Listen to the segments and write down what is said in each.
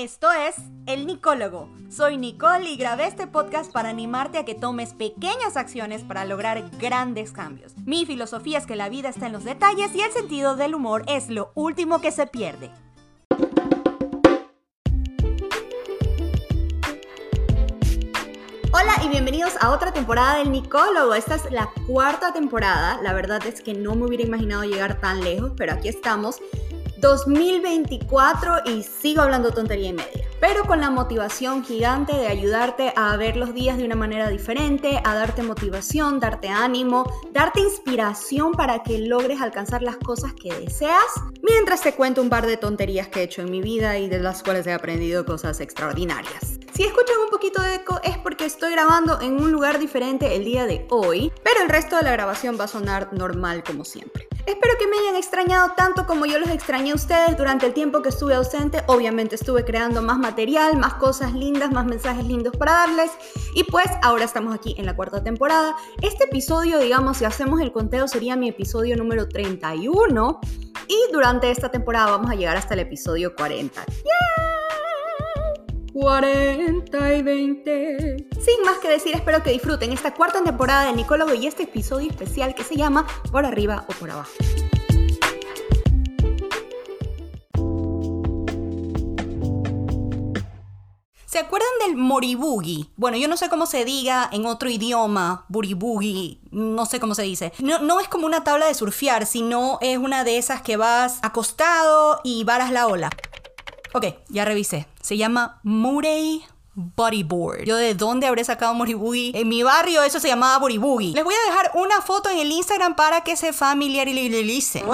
Esto es El Nicólogo. Soy Nicole y grabé este podcast para animarte a que tomes pequeñas acciones para lograr grandes cambios. Mi filosofía es que la vida está en los detalles y el sentido del humor es lo último que se pierde. Hola y bienvenidos a otra temporada del Nicólogo. Esta es la cuarta temporada. La verdad es que no me hubiera imaginado llegar tan lejos, pero aquí estamos. 2024 y sigo hablando tontería y media. Pero con la motivación gigante de ayudarte a ver los días de una manera diferente, a darte motivación, darte ánimo, darte inspiración para que logres alcanzar las cosas que deseas, mientras te cuento un par de tonterías que he hecho en mi vida y de las cuales he aprendido cosas extraordinarias. Si escuchan un poquito de eco es porque estoy grabando en un lugar diferente el día de hoy, pero el resto de la grabación va a sonar normal como siempre. Espero que me hayan extrañado tanto como yo los extrañé a ustedes durante el tiempo que estuve ausente. Obviamente estuve creando más material, más cosas lindas, más mensajes lindos para darles. Y pues ahora estamos aquí en la cuarta temporada. Este episodio, digamos, si hacemos el conteo, sería mi episodio número 31. Y durante esta temporada vamos a llegar hasta el episodio 40. 40 y 20. Sin más que decir, espero que disfruten esta cuarta temporada de Nicólogo y este episodio especial que se llama Por arriba o por abajo. ¿Se acuerdan del moribugi? Bueno, yo no sé cómo se diga en otro idioma, buribugi, no sé cómo se dice. No, no, es como una tabla de surfear, sino es una de esas que vas acostado y varas la ola. Ok, ya revisé. Se llama Murray Bodyboard. Yo de dónde habré sacado Moribugi. En mi barrio eso se llamaba Boribugi. Les voy a dejar una foto en el Instagram para que se familiaricen.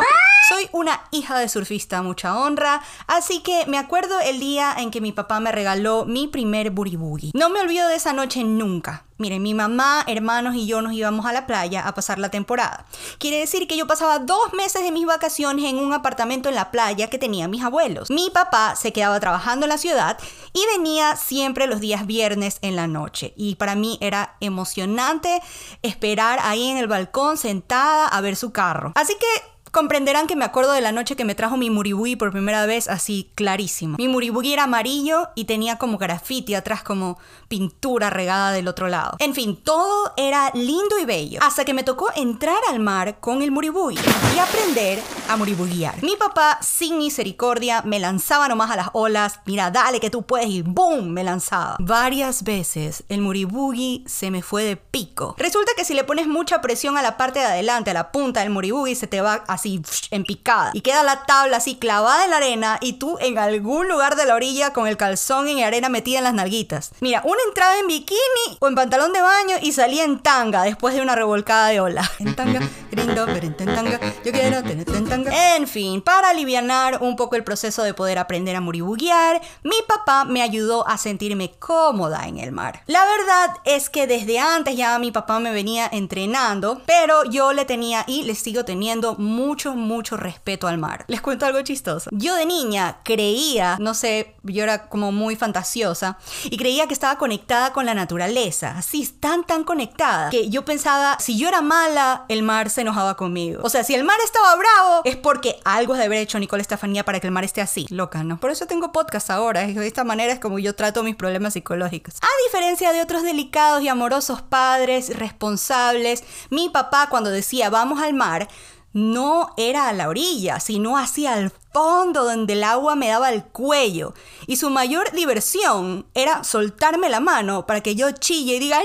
Soy una hija de surfista, mucha honra, así que me acuerdo el día en que mi papá me regaló mi primer buribugi. No me olvido de esa noche nunca. Miren, mi mamá, hermanos y yo nos íbamos a la playa a pasar la temporada. Quiere decir que yo pasaba dos meses de mis vacaciones en un apartamento en la playa que tenían mis abuelos. Mi papá se quedaba trabajando en la ciudad y venía siempre los días viernes en la noche. Y para mí era emocionante esperar ahí en el balcón sentada a ver su carro. Así que Comprenderán que me acuerdo de la noche que me trajo mi muribugi por primera vez así clarísimo. Mi muribugi era amarillo y tenía como graffiti atrás como pintura regada del otro lado. En fin, todo era lindo y bello. Hasta que me tocó entrar al mar con el muribugi y aprender a muribuguear. Mi papá, sin misericordia, me lanzaba nomás a las olas. Mira, dale que tú puedes y ¡boom! Me lanzaba. Varias veces el muribugi se me fue de pico. Resulta que si le pones mucha presión a la parte de adelante, a la punta del muribugi, se te va a así en picada. Y queda la tabla así clavada en la arena y tú en algún lugar de la orilla con el calzón en arena metida en las nalguitas. Mira, una entrada en bikini o en pantalón de baño y salía en tanga después de una revolcada de ola. En tanga, grindo, pero en tanga, yo quiero tener en tanga. En fin, para aliviar un poco el proceso de poder aprender a muribuguear, mi papá me ayudó a sentirme cómoda en el mar. La verdad es que desde antes ya mi papá me venía entrenando, pero yo le tenía y le sigo teniendo mucho mucho, mucho respeto al mar. Les cuento algo chistoso. Yo de niña creía, no sé, yo era como muy fantasiosa y creía que estaba conectada con la naturaleza, así, tan, tan conectada, que yo pensaba, si yo era mala, el mar se enojaba conmigo. O sea, si el mar estaba bravo, es porque algo de haber hecho Nicole Estefanía para que el mar esté así. Loca, ¿no? Por eso tengo podcast ahora. De esta manera es como yo trato mis problemas psicológicos. A diferencia de otros delicados y amorosos padres responsables, mi papá cuando decía vamos al mar, no era a la orilla, sino hacia el fondo donde el agua me daba el cuello. Y su mayor diversión era soltarme la mano para que yo chille y diga, no,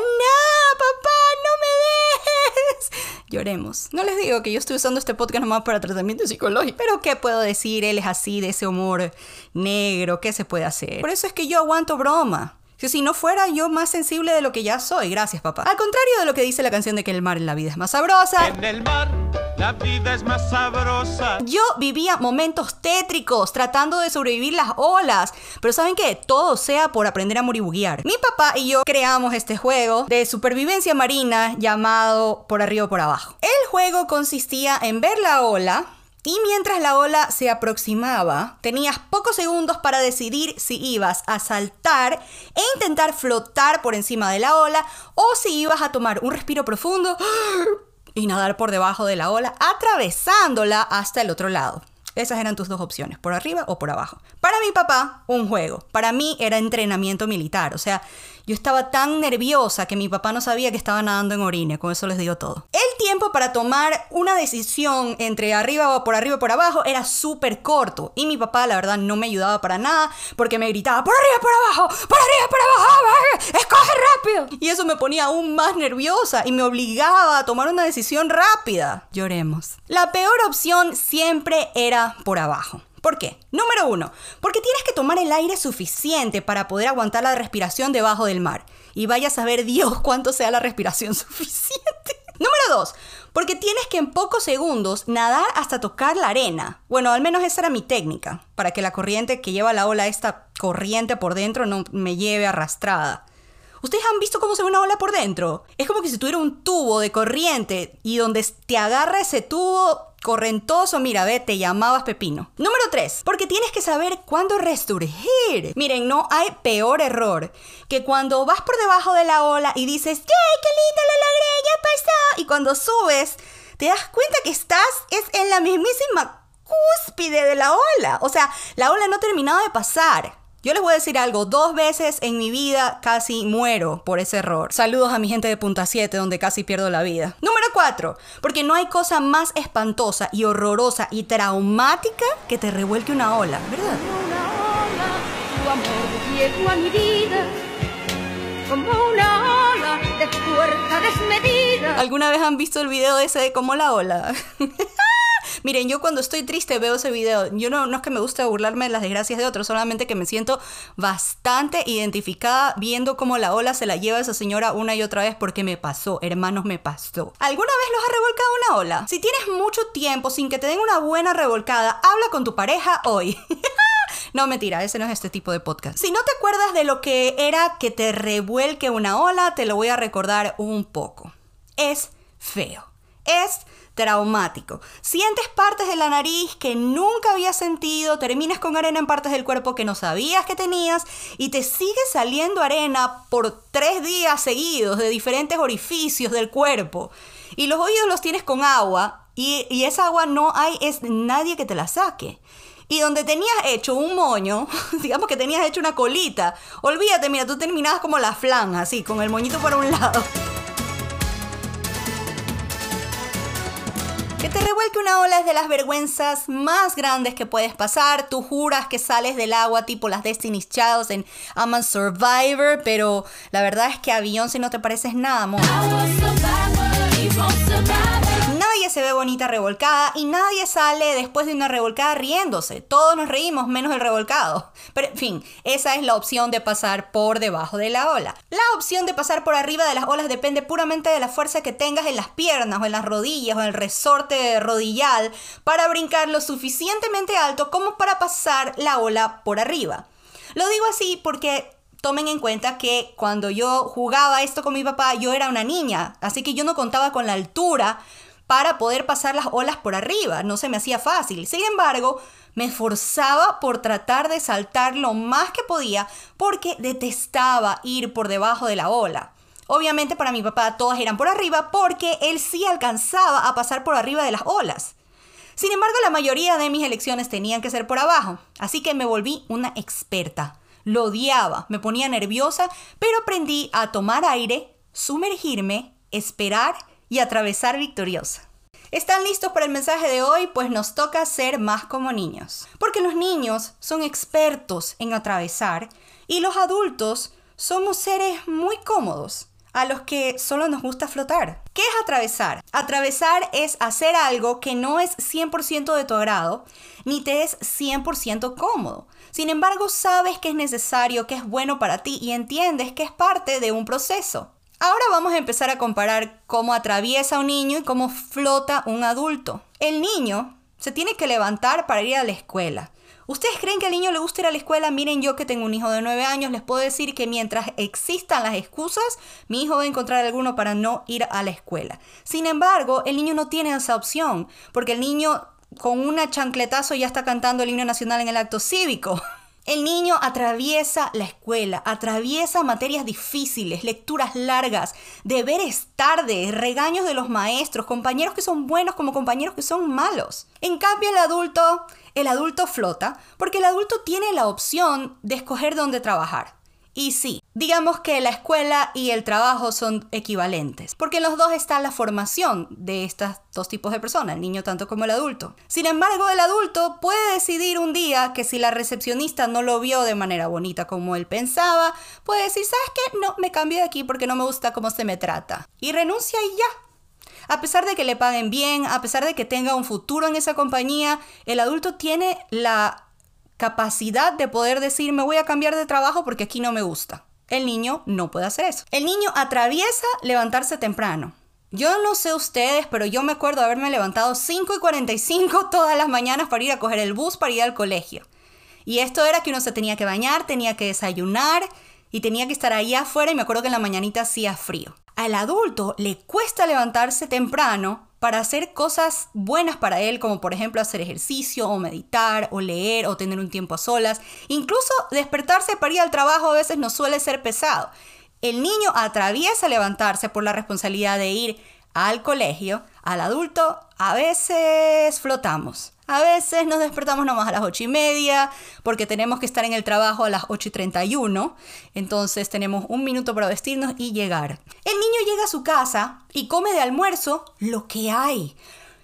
papá, no me dejes. Lloremos. No les digo que yo estoy usando este podcast nomás para tratamiento psicológico. Pero ¿qué puedo decir? Él es así, de ese humor negro. ¿Qué se puede hacer? Por eso es que yo aguanto broma. Si no fuera yo más sensible de lo que ya soy, gracias papá. Al contrario de lo que dice la canción de que el mar en la vida es más sabrosa. En el mar la vida es más sabrosa. Yo vivía momentos tétricos tratando de sobrevivir las olas. Pero ¿saben qué? Todo sea por aprender a moribuguear. Mi papá y yo creamos este juego de supervivencia marina llamado Por arriba o por abajo. El juego consistía en ver la ola y mientras la ola se aproximaba, tenías pocos segundos para decidir si ibas a saltar e intentar flotar por encima de la ola o si ibas a tomar un respiro profundo y nadar por debajo de la ola, atravesándola hasta el otro lado. Esas eran tus dos opciones, por arriba o por abajo. Para mi papá, un juego. Para mí era entrenamiento militar. O sea, yo estaba tan nerviosa que mi papá no sabía que estaba nadando en orine. Con eso les digo todo. El tiempo para tomar una decisión entre arriba o por arriba o por abajo era súper corto. Y mi papá, la verdad, no me ayudaba para nada porque me gritaba, por arriba, por abajo, por arriba, por abajo, escoge rápido. Y eso me ponía aún más nerviosa y me obligaba a tomar una decisión rápida. Lloremos. La peor opción siempre era por abajo. ¿Por qué? Número uno, porque tienes que tomar el aire suficiente para poder aguantar la respiración debajo del mar. Y vaya a saber Dios cuánto sea la respiración suficiente. Número dos, porque tienes que en pocos segundos nadar hasta tocar la arena. Bueno, al menos esa era mi técnica, para que la corriente que lleva la ola, esta corriente por dentro, no me lleve arrastrada. ¿Ustedes han visto cómo se ve una ola por dentro? Es como que si tuviera un tubo de corriente y donde te agarra ese tubo correntoso, mira, ve, te llamabas Pepino. Número 3, porque tienes que saber cuándo resurgir. Miren, no hay peor error que cuando vas por debajo de la ola y dices, ¡Yay, qué lindo lo logré, ya pasó! Y cuando subes, te das cuenta que estás es en la mismísima cúspide de la ola. O sea, la ola no ha terminado de pasar. Yo les voy a decir algo, dos veces en mi vida casi muero por ese error. Saludos a mi gente de Punta 7 donde casi pierdo la vida. Número 4, porque no hay cosa más espantosa y horrorosa y traumática que te revuelque una ola, ¿verdad? Una ola, tu amor llegó a mi vida como una ola de fuerza desmedida. ¿Alguna vez han visto el video ese de cómo la ola? Miren, yo cuando estoy triste veo ese video. Yo no, no es que me guste burlarme de las desgracias de otros, solamente que me siento bastante identificada viendo cómo la ola se la lleva esa señora una y otra vez porque me pasó, hermanos, me pasó. ¿Alguna vez los ha revolcado una ola? Si tienes mucho tiempo sin que te den una buena revolcada, habla con tu pareja hoy. No, mentira, ese no es este tipo de podcast. Si no te acuerdas de lo que era que te revuelque una ola, te lo voy a recordar un poco. Es feo. Es traumático. Sientes partes de la nariz que nunca habías sentido, terminas con arena en partes del cuerpo que no sabías que tenías y te sigue saliendo arena por tres días seguidos de diferentes orificios del cuerpo. Y los oídos los tienes con agua y, y esa agua no hay es nadie que te la saque. Y donde tenías hecho un moño, digamos que tenías hecho una colita, olvídate, mira, tú terminabas como la flan, así, con el moñito por un lado. Que te revuelque una ola es de las vergüenzas más grandes que puedes pasar. Tú juras que sales del agua tipo las Destiny's Child en I'm a Survivor, pero la verdad es que a Beyoncé no te pareces nada, amor. Nadie se ve bonita revolcada y nadie sale después de una revolcada riéndose. Todos nos reímos menos el revolcado. Pero en fin, esa es la opción de pasar por debajo de la ola. La opción de pasar por arriba de las olas depende puramente de la fuerza que tengas en las piernas o en las rodillas o en el resorte rodillal para brincar lo suficientemente alto como para pasar la ola por arriba. Lo digo así porque tomen en cuenta que cuando yo jugaba esto con mi papá, yo era una niña, así que yo no contaba con la altura para poder pasar las olas por arriba, no se me hacía fácil. Sin embargo, me esforzaba por tratar de saltar lo más que podía porque detestaba ir por debajo de la ola. Obviamente para mi papá todas eran por arriba porque él sí alcanzaba a pasar por arriba de las olas. Sin embargo, la mayoría de mis elecciones tenían que ser por abajo, así que me volví una experta. Lo odiaba, me ponía nerviosa, pero aprendí a tomar aire, sumergirme, esperar y atravesar victoriosa. ¿Están listos para el mensaje de hoy? Pues nos toca ser más como niños. Porque los niños son expertos en atravesar y los adultos somos seres muy cómodos a los que solo nos gusta flotar. ¿Qué es atravesar? Atravesar es hacer algo que no es 100% de tu agrado, ni te es 100% cómodo. Sin embargo, sabes que es necesario, que es bueno para ti y entiendes que es parte de un proceso. Ahora vamos a empezar a comparar cómo atraviesa un niño y cómo flota un adulto. El niño se tiene que levantar para ir a la escuela. ¿Ustedes creen que al niño le gusta ir a la escuela? Miren, yo que tengo un hijo de 9 años, les puedo decir que mientras existan las excusas, mi hijo va a encontrar alguno para no ir a la escuela. Sin embargo, el niño no tiene esa opción, porque el niño con una chancletazo ya está cantando el himno nacional en el acto cívico. El niño atraviesa la escuela, atraviesa materias difíciles, lecturas largas, deberes tarde, regaños de los maestros, compañeros que son buenos como compañeros que son malos. En cambio, el adulto, el adulto flota porque el adulto tiene la opción de escoger dónde trabajar. Y sí, digamos que la escuela y el trabajo son equivalentes, porque en los dos está la formación de estos dos tipos de personas, el niño tanto como el adulto. Sin embargo, el adulto puede decidir un día que si la recepcionista no lo vio de manera bonita como él pensaba, puede decir, ¿sabes qué? No, me cambio de aquí porque no me gusta cómo se me trata. Y renuncia y ya. A pesar de que le paguen bien, a pesar de que tenga un futuro en esa compañía, el adulto tiene la capacidad de poder decir me voy a cambiar de trabajo porque aquí no me gusta. El niño no puede hacer eso. El niño atraviesa levantarse temprano. Yo no sé ustedes, pero yo me acuerdo haberme levantado 5 y 45 todas las mañanas para ir a coger el bus para ir al colegio. Y esto era que uno se tenía que bañar, tenía que desayunar y tenía que estar ahí afuera y me acuerdo que en la mañanita hacía frío. Al adulto le cuesta levantarse temprano para hacer cosas buenas para él, como por ejemplo hacer ejercicio o meditar o leer o tener un tiempo a solas. Incluso despertarse para ir al trabajo a veces no suele ser pesado. El niño atraviesa levantarse por la responsabilidad de ir al colegio, al adulto a veces flotamos. A veces nos despertamos nomás a las ocho y media porque tenemos que estar en el trabajo a las 8 y 31. Entonces tenemos un minuto para vestirnos y llegar. El niño llega a su casa y come de almuerzo lo que hay.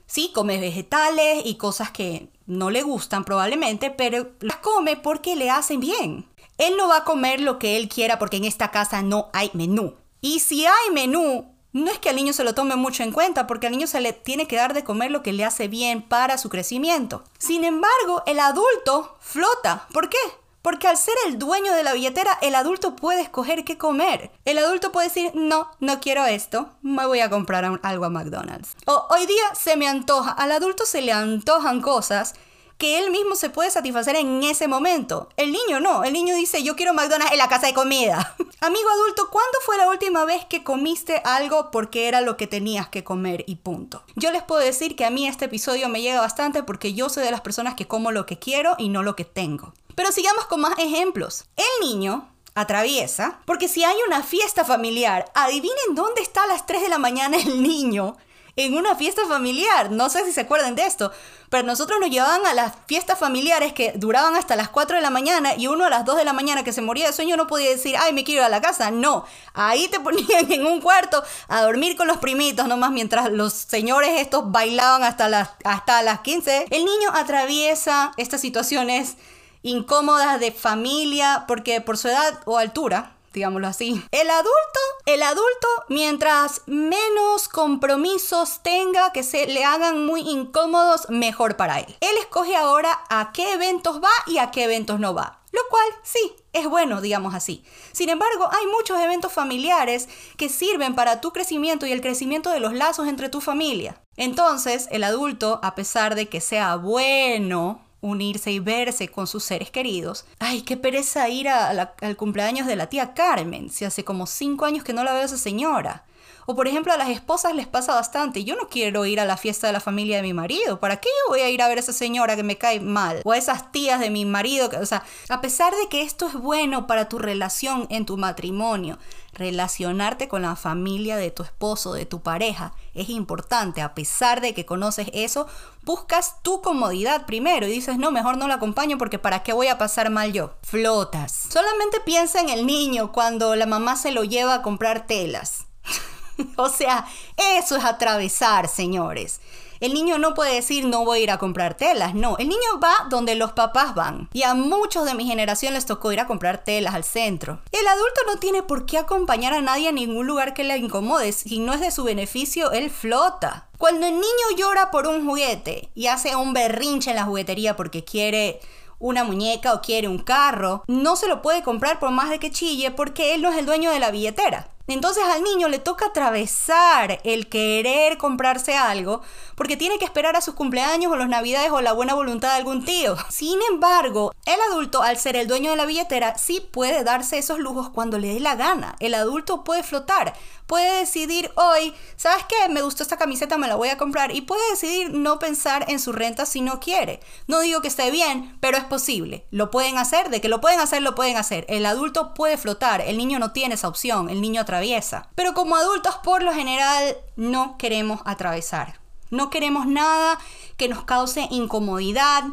Sí, come vegetales y cosas que no le gustan probablemente, pero las come porque le hacen bien. Él no va a comer lo que él quiera porque en esta casa no hay menú. Y si hay menú, no es que al niño se lo tome mucho en cuenta, porque al niño se le tiene que dar de comer lo que le hace bien para su crecimiento. Sin embargo, el adulto flota. ¿Por qué? Porque al ser el dueño de la billetera, el adulto puede escoger qué comer. El adulto puede decir, no, no quiero esto, me voy a comprar algo a McDonald's. O hoy día se me antoja, al adulto se le antojan cosas que él mismo se puede satisfacer en ese momento. El niño no, el niño dice, yo quiero McDonald's en la casa de comida. Amigo adulto, ¿cuándo fue la última vez que comiste algo porque era lo que tenías que comer y punto? Yo les puedo decir que a mí este episodio me llega bastante porque yo soy de las personas que como lo que quiero y no lo que tengo. Pero sigamos con más ejemplos. El niño atraviesa, porque si hay una fiesta familiar, adivinen dónde está a las 3 de la mañana el niño en una fiesta familiar. No sé si se acuerdan de esto, pero nosotros nos llevaban a las fiestas familiares que duraban hasta las 4 de la mañana y uno a las 2 de la mañana que se moría de sueño no podía decir, ay, me quiero ir a la casa. No, ahí te ponían en un cuarto a dormir con los primitos nomás mientras los señores estos bailaban hasta las, hasta las 15. El niño atraviesa estas situaciones incómodas de familia porque por su edad o altura digámoslo así. El adulto, el adulto, mientras menos compromisos tenga que se le hagan muy incómodos, mejor para él. Él escoge ahora a qué eventos va y a qué eventos no va. Lo cual sí, es bueno, digamos así. Sin embargo, hay muchos eventos familiares que sirven para tu crecimiento y el crecimiento de los lazos entre tu familia. Entonces, el adulto, a pesar de que sea bueno unirse y verse con sus seres queridos. Ay, qué pereza ir al cumpleaños de la tía Carmen, si hace como cinco años que no la veo a esa señora. O por ejemplo a las esposas les pasa bastante, yo no quiero ir a la fiesta de la familia de mi marido, ¿para qué voy a ir a ver a esa señora que me cae mal? O a esas tías de mi marido, que, o sea, a pesar de que esto es bueno para tu relación en tu matrimonio, relacionarte con la familia de tu esposo, de tu pareja, es importante. A pesar de que conoces eso, buscas tu comodidad primero y dices, no, mejor no la acompaño porque ¿para qué voy a pasar mal yo? Flotas. Solamente piensa en el niño cuando la mamá se lo lleva a comprar telas. o sea, eso es atravesar, señores. El niño no puede decir no voy a ir a comprar telas, no, el niño va donde los papás van. Y a muchos de mi generación les tocó ir a comprar telas al centro. El adulto no tiene por qué acompañar a nadie a ningún lugar que le incomode, si no es de su beneficio, él flota. Cuando el niño llora por un juguete y hace un berrinche en la juguetería porque quiere una muñeca o quiere un carro, no se lo puede comprar por más de que chille porque él no es el dueño de la billetera. Entonces al niño le toca atravesar el querer comprarse algo porque tiene que esperar a sus cumpleaños o los navidades o la buena voluntad de algún tío. Sin embargo, el adulto, al ser el dueño de la billetera, sí puede darse esos lujos cuando le dé la gana. El adulto puede flotar, puede decidir hoy, ¿sabes qué? Me gustó esta camiseta, me la voy a comprar y puede decidir no pensar en su renta si no quiere. No digo que esté bien, pero es posible. Lo pueden hacer, de que lo pueden hacer, lo pueden hacer. El adulto puede flotar, el niño no tiene esa opción, el niño. Pero como adultos, por lo general, no queremos atravesar. No queremos nada que nos cause incomodidad,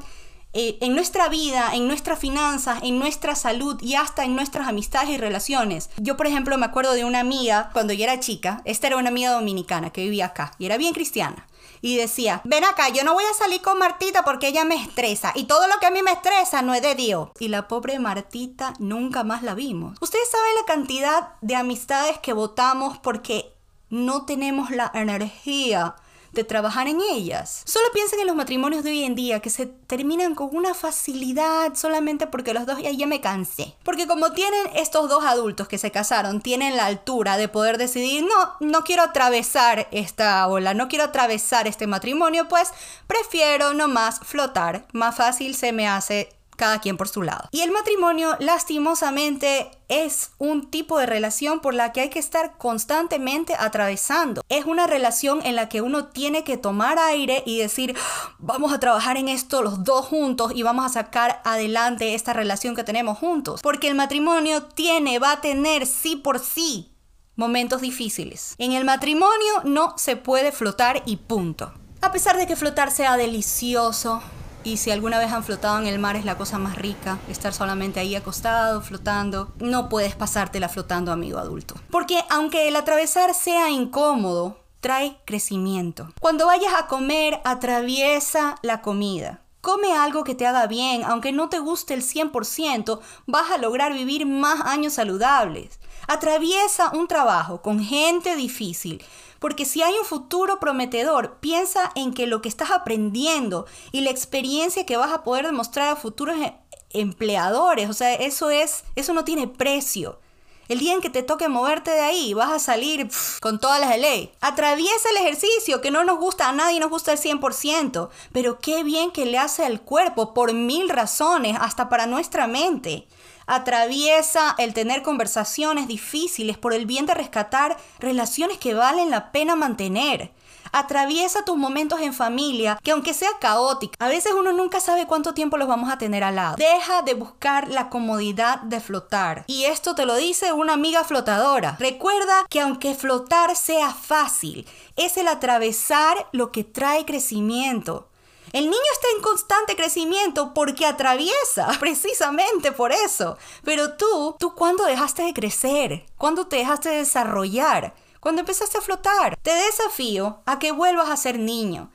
eh, en nuestra vida, en nuestras finanzas, en nuestra salud y hasta en nuestras amistades y relaciones. Yo, por ejemplo, me acuerdo de una amiga cuando yo era chica, esta era una amiga dominicana que vivía acá y era bien cristiana. Y decía, ven acá, yo no voy a salir con Martita porque ella me estresa. Y todo lo que a mí me estresa no es de Dios. Y la pobre Martita nunca más la vimos. Ustedes saben la cantidad de amistades que votamos porque no tenemos la energía de trabajar en ellas. Solo piensen en los matrimonios de hoy en día que se terminan con una facilidad solamente porque los dos ya, ya me cansé. Porque como tienen estos dos adultos que se casaron, tienen la altura de poder decidir, no, no quiero atravesar esta ola, no quiero atravesar este matrimonio, pues prefiero nomás flotar. Más fácil se me hace cada quien por su lado. Y el matrimonio, lastimosamente, es un tipo de relación por la que hay que estar constantemente atravesando. Es una relación en la que uno tiene que tomar aire y decir, vamos a trabajar en esto los dos juntos y vamos a sacar adelante esta relación que tenemos juntos. Porque el matrimonio tiene, va a tener sí por sí momentos difíciles. En el matrimonio no se puede flotar y punto. A pesar de que flotar sea delicioso, y si alguna vez han flotado en el mar es la cosa más rica, estar solamente ahí acostado, flotando. No puedes pasártela flotando, amigo adulto. Porque aunque el atravesar sea incómodo, trae crecimiento. Cuando vayas a comer, atraviesa la comida. Come algo que te haga bien, aunque no te guste el 100%, vas a lograr vivir más años saludables. Atraviesa un trabajo con gente difícil, porque si hay un futuro prometedor, piensa en que lo que estás aprendiendo y la experiencia que vas a poder demostrar a futuros e-, empleadores, o sea, eso es, eso no tiene precio. El día en que te toque moverte de ahí, vas a salir con todas las de. Atraviesa el ejercicio, que no nos gusta a nadie, nos gusta el 100%, pero qué bien que le hace al cuerpo por mil razones, hasta para nuestra mente atraviesa el tener conversaciones difíciles por el bien de rescatar relaciones que valen la pena mantener. Atraviesa tus momentos en familia, que aunque sea caótico, a veces uno nunca sabe cuánto tiempo los vamos a tener al lado. Deja de buscar la comodidad de flotar. Y esto te lo dice una amiga flotadora. Recuerda que aunque flotar sea fácil, es el atravesar lo que trae crecimiento. El niño está en constante crecimiento porque atraviesa, precisamente por eso. Pero tú, ¿tú cuándo dejaste de crecer? ¿Cuándo te dejaste de desarrollar? Cuando empezaste a flotar. Te desafío a que vuelvas a ser niño,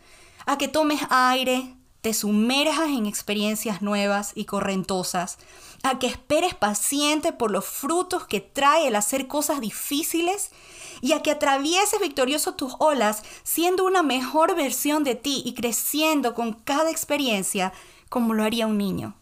a que tomes aire, te sumerjas en experiencias nuevas y correntosas, a que esperes paciente por los frutos que trae el hacer cosas difíciles y a que atravieses victorioso tus olas siendo una mejor versión de ti y creciendo con cada experiencia como lo haría un niño.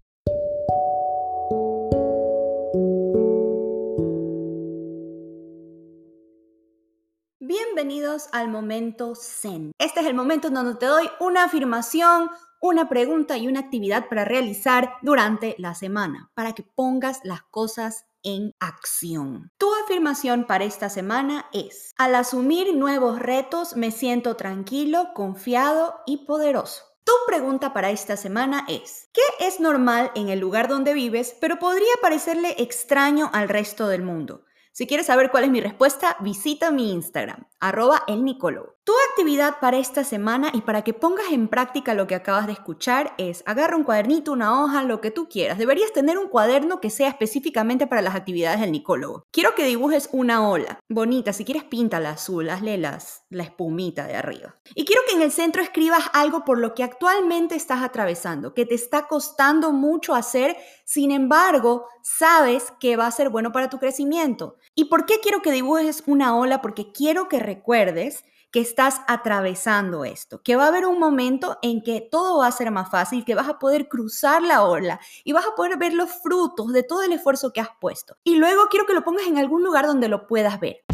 Bienvenidos al momento Zen. Este es el momento en donde te doy una afirmación, una pregunta y una actividad para realizar durante la semana, para que pongas las cosas en acción. Tu afirmación para esta semana es, al asumir nuevos retos me siento tranquilo, confiado y poderoso. Tu pregunta para esta semana es, ¿qué es normal en el lugar donde vives, pero podría parecerle extraño al resto del mundo? Si quieres saber cuál es mi respuesta, visita mi Instagram, arroba elnicólogo. Tu actividad para esta semana y para que pongas en práctica lo que acabas de escuchar es agarra un cuadernito, una hoja, lo que tú quieras. Deberías tener un cuaderno que sea específicamente para las actividades del nicólogo. Quiero que dibujes una ola, bonita, si quieres píntala azul, hazle las, la espumita de arriba. Y quiero que en el centro escribas algo por lo que actualmente estás atravesando, que te está costando mucho hacer, sin embargo, sabes que va a ser bueno para tu crecimiento. ¿Y por qué quiero que dibujes una ola? Porque quiero que recuerdes que estás atravesando esto, que va a haber un momento en que todo va a ser más fácil, que vas a poder cruzar la ola y vas a poder ver los frutos de todo el esfuerzo que has puesto. Y luego quiero que lo pongas en algún lugar donde lo puedas ver.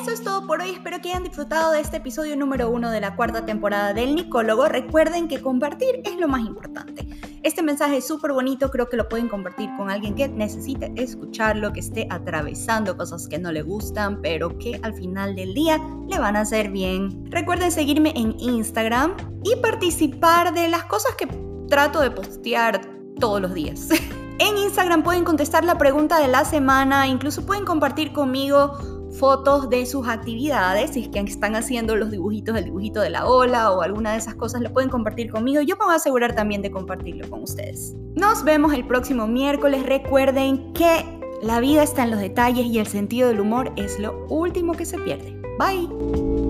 Eso es todo por hoy, espero que hayan disfrutado de este episodio número uno de la cuarta temporada del Nicólogo. Recuerden que compartir es lo más importante. Este mensaje es súper bonito. Creo que lo pueden compartir con alguien que necesite escucharlo, que esté atravesando cosas que no le gustan, pero que al final del día le van a hacer bien. Recuerden seguirme en Instagram y participar de las cosas que trato de postear todos los días. En Instagram pueden contestar la pregunta de la semana, incluso pueden compartir conmigo fotos de sus actividades, si es que están haciendo los dibujitos, el dibujito de la ola o alguna de esas cosas, lo pueden compartir conmigo. Yo me voy a asegurar también de compartirlo con ustedes. Nos vemos el próximo miércoles. Recuerden que la vida está en los detalles y el sentido del humor es lo último que se pierde. Bye.